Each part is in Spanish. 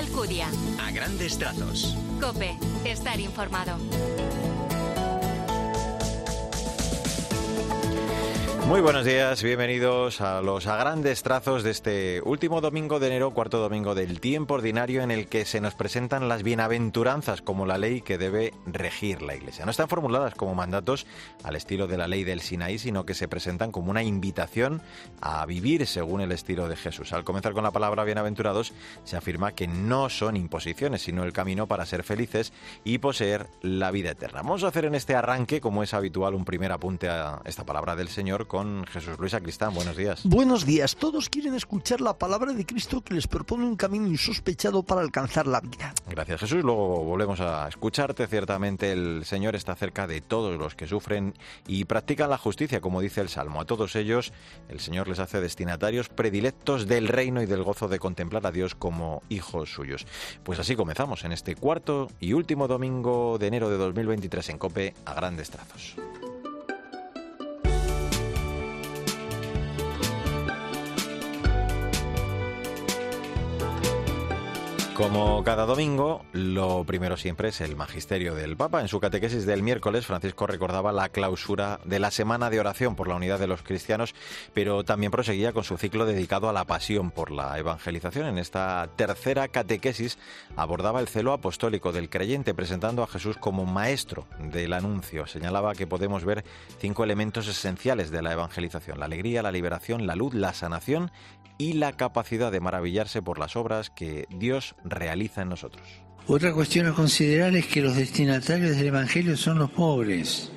Alcudia. A grandes trazos. Cope, estar informado. Muy buenos días, bienvenidos a los grandes trazos de este último domingo de enero, cuarto domingo del tiempo ordinario en el que se nos presentan las bienaventuranzas como la ley que debe regir la Iglesia. No están formuladas como mandatos al estilo de la ley del Sinaí, sino que se presentan como una invitación a vivir según el estilo de Jesús. Al comenzar con la palabra bienaventurados, se afirma que no son imposiciones, sino el camino para ser felices y poseer la vida eterna. Vamos a hacer en este arranque, como es habitual, un primer apunte a esta palabra del Señor con Jesús Luis Acristán. Buenos días. Buenos días. Todos quieren escuchar la palabra de Cristo que les propone un camino insospechado para alcanzar la vida. Gracias Jesús. Luego volvemos a escucharte. Ciertamente el Señor está cerca de todos los que sufren y practican la justicia, como dice el Salmo. A todos ellos el Señor les hace destinatarios predilectos del reino y del gozo de contemplar a Dios como hijos suyos. Pues así comenzamos en este cuarto y último domingo de enero de 2023 en Cope a grandes trazos. Como cada domingo, lo primero siempre es el magisterio del Papa. En su catequesis del miércoles, Francisco recordaba la clausura de la semana de oración por la unidad de los cristianos, pero también proseguía con su ciclo dedicado a la pasión por la evangelización. En esta tercera catequesis abordaba el celo apostólico del creyente, presentando a Jesús como maestro del anuncio. Señalaba que podemos ver cinco elementos esenciales de la evangelización: la alegría, la liberación, la luz, la sanación y la capacidad de maravillarse por las obras que Dios realiza en nosotros. Otra cuestión a considerar es que los destinatarios del Evangelio son los pobres.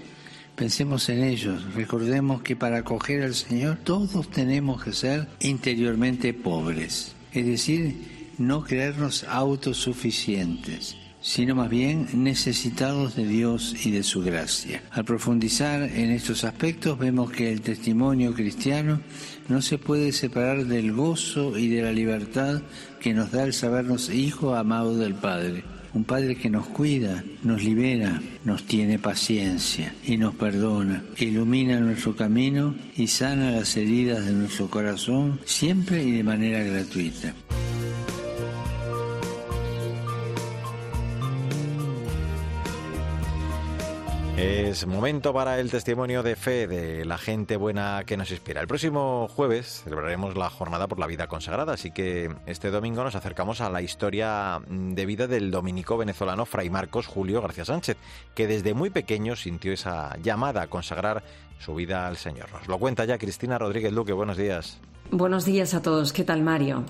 Pensemos en ellos, recordemos que para acoger al Señor todos tenemos que ser interiormente pobres, es decir, no creernos autosuficientes sino más bien necesitados de Dios y de su gracia. Al profundizar en estos aspectos vemos que el testimonio cristiano no se puede separar del gozo y de la libertad que nos da el sabernos hijo amado del Padre. Un Padre que nos cuida, nos libera, nos tiene paciencia y nos perdona, ilumina nuestro camino y sana las heridas de nuestro corazón siempre y de manera gratuita. Es momento para el testimonio de fe de la gente buena que nos inspira. El próximo jueves celebraremos la jornada por la vida consagrada, así que este domingo nos acercamos a la historia de vida del dominico venezolano Fray Marcos Julio García Sánchez, que desde muy pequeño sintió esa llamada a consagrar su vida al Señor. Nos lo cuenta ya Cristina Rodríguez Luque. Buenos días. Buenos días a todos. ¿Qué tal, Mario?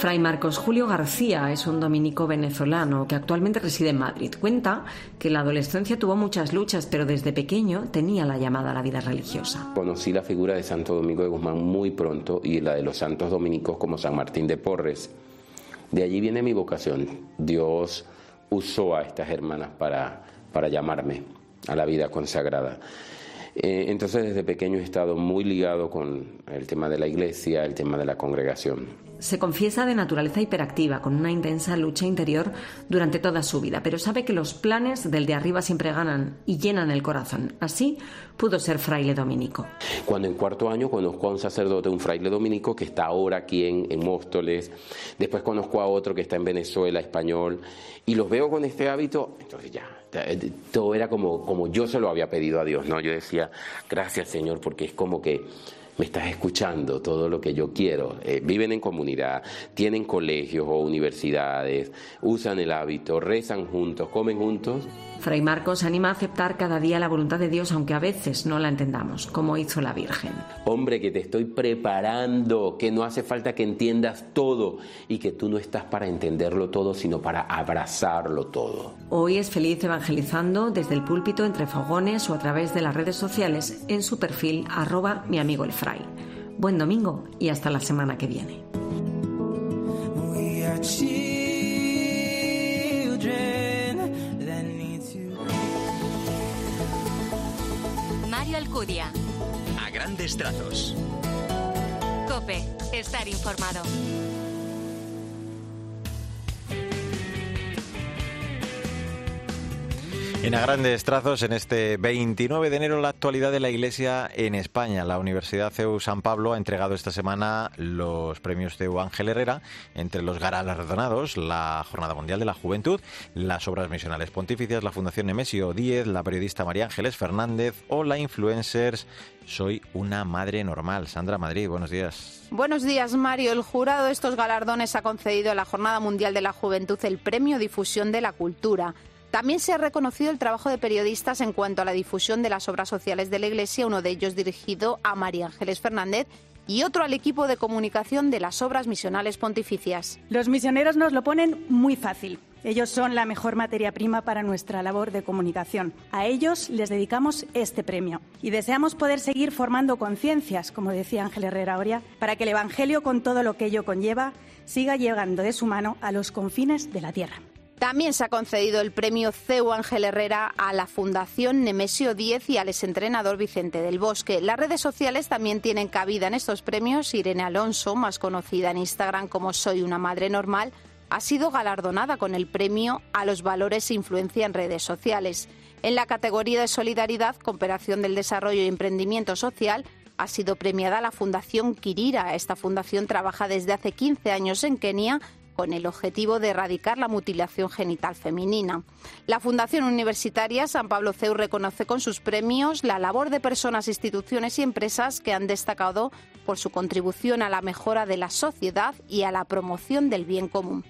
Fray Marcos Julio García es un dominico venezolano que actualmente reside en Madrid. Cuenta que en la adolescencia tuvo muchas luchas, pero desde pequeño tenía la llamada a la vida religiosa. Conocí la figura de Santo Domingo de Guzmán muy pronto y la de los santos dominicos como San Martín de Porres. De allí viene mi vocación. Dios usó a estas hermanas para, para llamarme a la vida consagrada. Eh, entonces desde pequeño he estado muy ligado con el tema de la iglesia, el tema de la congregación. Se confiesa de naturaleza hiperactiva, con una intensa lucha interior durante toda su vida, pero sabe que los planes del de arriba siempre ganan y llenan el corazón. Así pudo ser fraile dominico. Cuando en cuarto año conozco a un sacerdote, un fraile dominico que está ahora aquí en, en Móstoles, después conozco a otro que está en Venezuela, español, y los veo con este hábito, entonces ya, todo era como, como yo se lo había pedido a Dios, ¿no? Yo decía, gracias Señor, porque es como que me estás escuchando todo lo que yo quiero. Eh, viven en comunidad, tienen colegios o universidades, usan el hábito, rezan juntos, comen juntos Fray Marcos anima a aceptar cada día la voluntad de Dios, aunque a veces no la entendamos, como hizo la Virgen. Hombre, que te estoy preparando, que no hace falta que entiendas todo y que tú no estás para entenderlo todo, sino para abrazarlo todo. Hoy es feliz evangelizando desde el púlpito entre fogones o a través de las redes sociales en su perfil arroba mi amigo el Fray. Buen domingo y hasta la semana que viene. Alcudia. A grandes trazos. Cope, estar informado. En a grandes trazos, en este 29 de enero, la actualidad de la Iglesia en España. La Universidad CEU San Pablo ha entregado esta semana los premios CEU Ángel Herrera, entre los galardonados, la Jornada Mundial de la Juventud, las Obras Misionales Pontificias, la Fundación Nemesio Díez, la periodista María Ángeles Fernández o la influencers Soy una madre normal. Sandra Madrid, buenos días. Buenos días, Mario. El jurado de estos galardones ha concedido a la Jornada Mundial de la Juventud el Premio Difusión de la Cultura. También se ha reconocido el trabajo de periodistas en cuanto a la difusión de las obras sociales de la Iglesia, uno de ellos dirigido a María Ángeles Fernández y otro al equipo de comunicación de las obras misionales pontificias. Los misioneros nos lo ponen muy fácil. Ellos son la mejor materia prima para nuestra labor de comunicación. A ellos les dedicamos este premio y deseamos poder seguir formando conciencias, como decía Ángel Herrera Oria, para que el Evangelio, con todo lo que ello conlleva, siga llegando de su mano a los confines de la tierra. También se ha concedido el premio CEU Ángel Herrera a la Fundación Nemesio 10 y al exentrenador Vicente del Bosque. Las redes sociales también tienen cabida en estos premios. Irene Alonso, más conocida en Instagram como Soy una Madre Normal, ha sido galardonada con el premio a los valores e influencia en redes sociales. En la categoría de solidaridad, cooperación del desarrollo y emprendimiento social, ha sido premiada la Fundación Kirira. Esta fundación trabaja desde hace 15 años en Kenia con el objetivo de erradicar la mutilación genital femenina. La Fundación Universitaria San Pablo CEU reconoce con sus premios la labor de personas, instituciones y empresas que han destacado por su contribución a la mejora de la sociedad y a la promoción del bien común.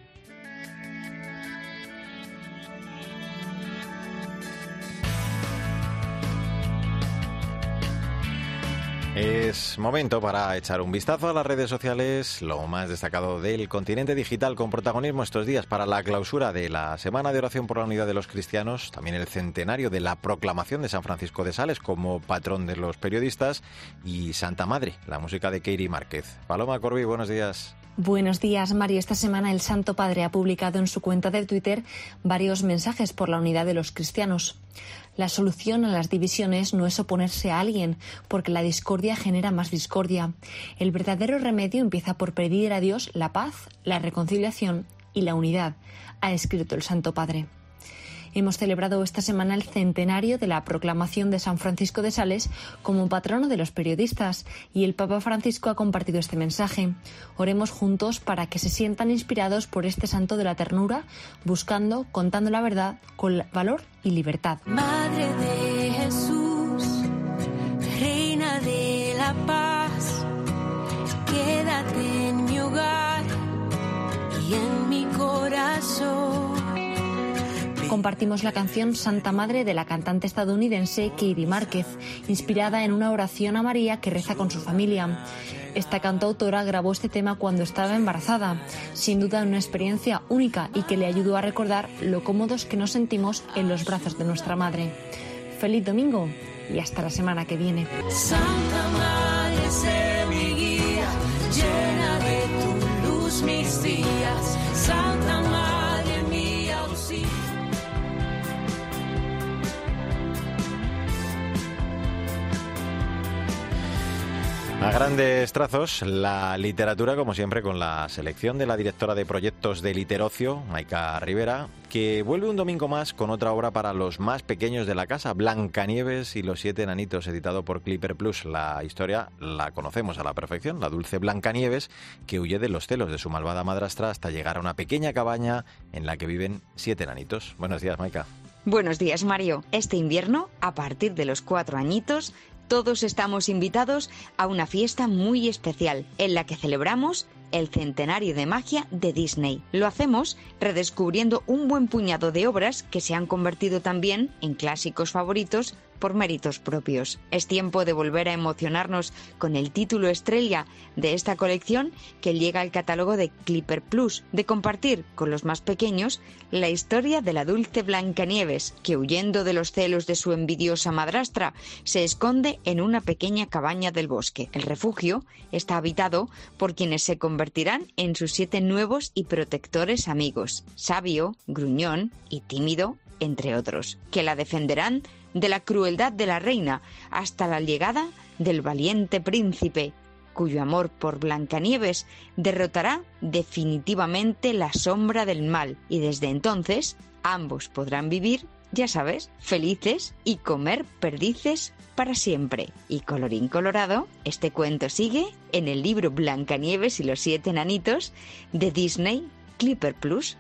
Es momento para echar un vistazo a las redes sociales, lo más destacado del continente digital con protagonismo estos días para la clausura de la Semana de Oración por la Unidad de los Cristianos, también el centenario de la proclamación de San Francisco de Sales como patrón de los periodistas y Santa Madre, la música de Katie Márquez. Paloma Corbi, buenos días. Buenos días, Mario. Esta semana el Santo Padre ha publicado en su cuenta de Twitter varios mensajes por la unidad de los cristianos. La solución a las divisiones no es oponerse a alguien, porque la discordia genera más discordia. El verdadero remedio empieza por pedir a Dios la paz, la reconciliación y la unidad, ha escrito el Santo Padre. Hemos celebrado esta semana el centenario de la proclamación de San Francisco de Sales como patrono de los periodistas y el Papa Francisco ha compartido este mensaje. Oremos juntos para que se sientan inspirados por este santo de la ternura, buscando, contando la verdad con valor y libertad. Madre de Jesús, compartimos la canción Santa Madre de la cantante estadounidense Katie Márquez, inspirada en una oración a María que reza con su familia. Esta cantautora grabó este tema cuando estaba embarazada, sin duda una experiencia única y que le ayudó a recordar lo cómodos que nos sentimos en los brazos de nuestra madre. Feliz domingo y hasta la semana que viene. Santa Madre, mi guía, llena de tu luz mis días. A grandes trazos, la literatura, como siempre, con la selección de la directora de proyectos de Literocio, Maika Rivera, que vuelve un domingo más con otra obra para los más pequeños de la casa, Blancanieves y los siete enanitos, editado por Clipper Plus. La historia la conocemos a la perfección, la dulce Blancanieves, que huye de los celos de su malvada madrastra hasta llegar a una pequeña cabaña en la que viven siete enanitos. Buenos días, Maika. Buenos días, Mario. Este invierno, a partir de los cuatro añitos, todos estamos invitados a una fiesta muy especial en la que celebramos el centenario de magia de Disney. Lo hacemos redescubriendo un buen puñado de obras que se han convertido también en clásicos favoritos por méritos propios. Es tiempo de volver a emocionarnos con el título estrella de esta colección que llega al catálogo de Clipper Plus, de compartir con los más pequeños la historia de la dulce Blancanieves, que huyendo de los celos de su envidiosa madrastra, se esconde en una pequeña cabaña del bosque. El refugio está habitado por quienes se convertirán en sus siete nuevos y protectores amigos, sabio, gruñón y tímido, entre otros, que la defenderán de la crueldad de la reina hasta la llegada del valiente príncipe, cuyo amor por Blancanieves derrotará definitivamente la sombra del mal y desde entonces ambos podrán vivir ya sabes, felices y comer perdices para siempre. Y colorín colorado, este cuento sigue en el libro Blancanieves y los siete enanitos de Disney Clipper Plus.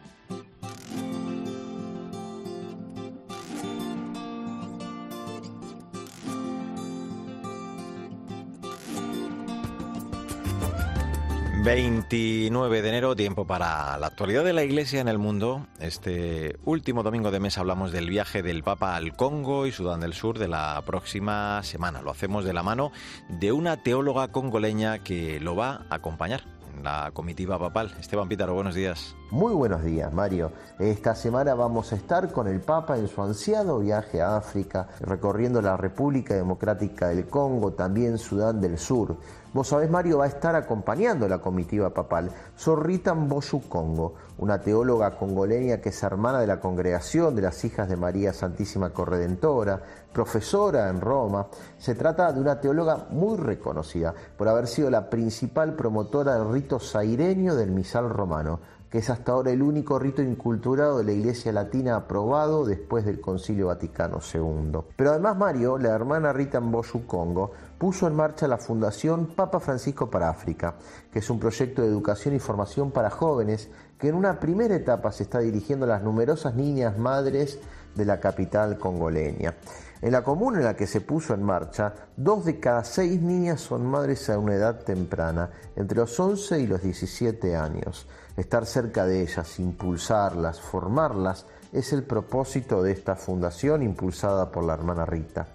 ...29 de enero, tiempo para la actualidad de la Iglesia en el mundo. Este último domingo de mes hablamos del viaje del Papa al Congo y Sudán del Sur de la próxima semana. Lo hacemos de la mano de una teóloga congoleña que lo va a acompañar la comitiva papal. Esteban Pítaro, buenos días. Muy buenos días, Mario. Esta semana vamos a estar con el Papa en su ansiado viaje a África, recorriendo la República Democrática del Congo, también Sudán del Sur. Vos sabés, Mario va a estar acompañando la comitiva papal Sorrita Mbosu Congo, una teóloga congoleña que es hermana de la congregación de las hijas de María Santísima Corredentora, profesora en Roma. Se trata de una teóloga muy reconocida por haber sido la principal promotora del rito saireño del misal romano que es hasta ahora el único rito inculturado de la Iglesia Latina aprobado después del Concilio Vaticano II. Pero además Mario, la hermana Rita Mboshu Congo, puso en marcha la Fundación Papa Francisco para África, que es un proyecto de educación y formación para jóvenes que en una primera etapa se está dirigiendo a las numerosas niñas madres de la capital congoleña. En la comuna en la que se puso en marcha, dos de cada seis niñas son madres a una edad temprana, entre los 11 y los 17 años. Estar cerca de ellas, impulsarlas, formarlas, es el propósito de esta fundación impulsada por la hermana Rita.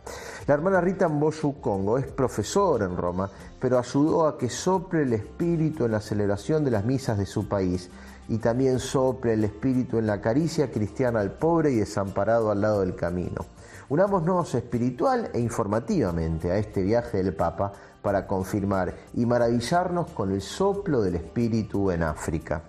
La hermana Rita Mboshu Congo es profesora en Roma, pero ayudó a que sople el espíritu en la celebración de las misas de su país y también sople el espíritu en la caricia cristiana al pobre y desamparado al lado del camino. Unámonos espiritual e informativamente a este viaje del Papa para confirmar y maravillarnos con el soplo del Espíritu en África.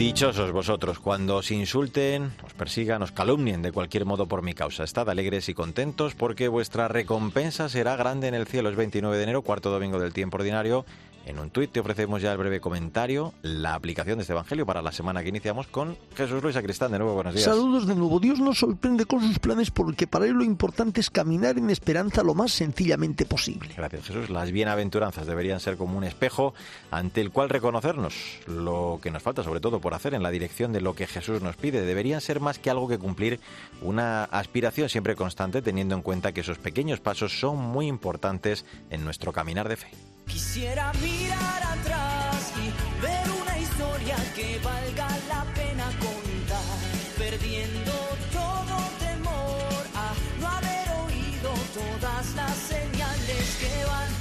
Dichosos vosotros cuando os insulten, os persigan, os calumnien de cualquier modo por mi causa. Estad alegres y contentos porque vuestra recompensa será grande en el cielo. Es 29 de enero, cuarto domingo del tiempo ordinario. En un tuit te ofrecemos ya el breve comentario, la aplicación de este Evangelio para la semana que iniciamos con Jesús Luis Acristán. De nuevo, buenos días. Saludos de nuevo. Dios nos sorprende con sus planes porque para Él lo importante es caminar en esperanza lo más sencillamente posible. Gracias, Jesús. Las bienaventuranzas deberían ser como un espejo ante el cual reconocernos lo que nos falta, sobre todo por hacer en la dirección de lo que Jesús nos pide. Deberían ser más que algo que cumplir una aspiración siempre constante, teniendo en cuenta que esos pequeños pasos son muy importantes en nuestro caminar de fe. Quisiera mirar atrás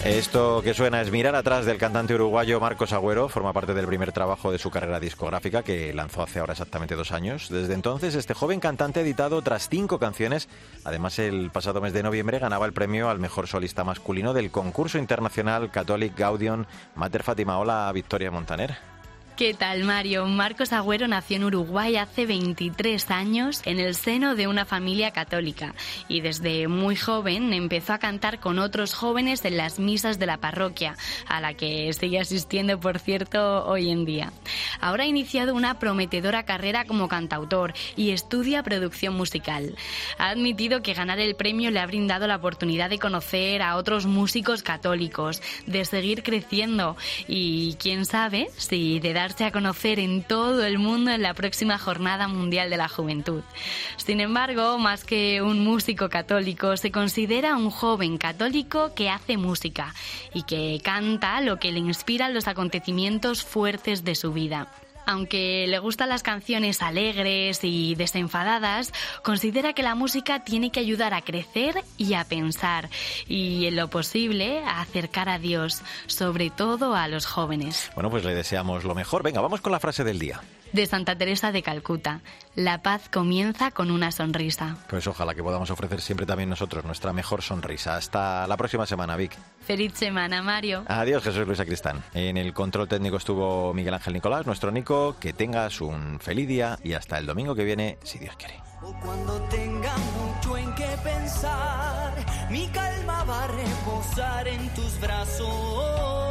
Esto que suena es mirar atrás del cantante uruguayo Marcos Agüero, forma parte del primer trabajo de su carrera discográfica que lanzó hace ahora exactamente dos años. Desde entonces, este joven cantante ha editado otras cinco canciones. Además, el pasado mes de noviembre ganaba el premio al mejor solista masculino del concurso internacional Catholic Gaudium Mater Fátima. Hola, Victoria Montaner. ¿Qué tal, Mario? Marcos Agüero nació en Uruguay hace 23 años en el seno de una familia católica y desde muy joven empezó a cantar con otros jóvenes en las misas de la parroquia, a la que sigue asistiendo, por cierto, hoy en día. Ahora ha iniciado una prometedora carrera como cantautor y estudia producción musical. Ha admitido que ganar el premio le ha brindado la oportunidad de conocer a otros músicos católicos, de seguir creciendo y quién sabe si de dar a conocer en todo el mundo en la próxima Jornada Mundial de la Juventud. Sin embargo, más que un músico católico, se considera un joven católico que hace música y que canta lo que le inspiran los acontecimientos fuertes de su vida. Aunque le gustan las canciones alegres y desenfadadas, considera que la música tiene que ayudar a crecer y a pensar, y en lo posible a acercar a Dios, sobre todo a los jóvenes. Bueno, pues le deseamos lo mejor. Venga, vamos con la frase del día. De Santa Teresa de Calcuta, la paz comienza con una sonrisa. Pues ojalá que podamos ofrecer siempre también nosotros nuestra mejor sonrisa. Hasta la próxima semana, Vic. Feliz semana, Mario. Adiós, Jesús Luis Acristán. En el control técnico estuvo Miguel Ángel Nicolás, nuestro Nico. Que tengas un feliz día y hasta el domingo que viene, si Dios quiere. O cuando tenga mucho en qué pensar, mi calma va a reposar en tus brazos.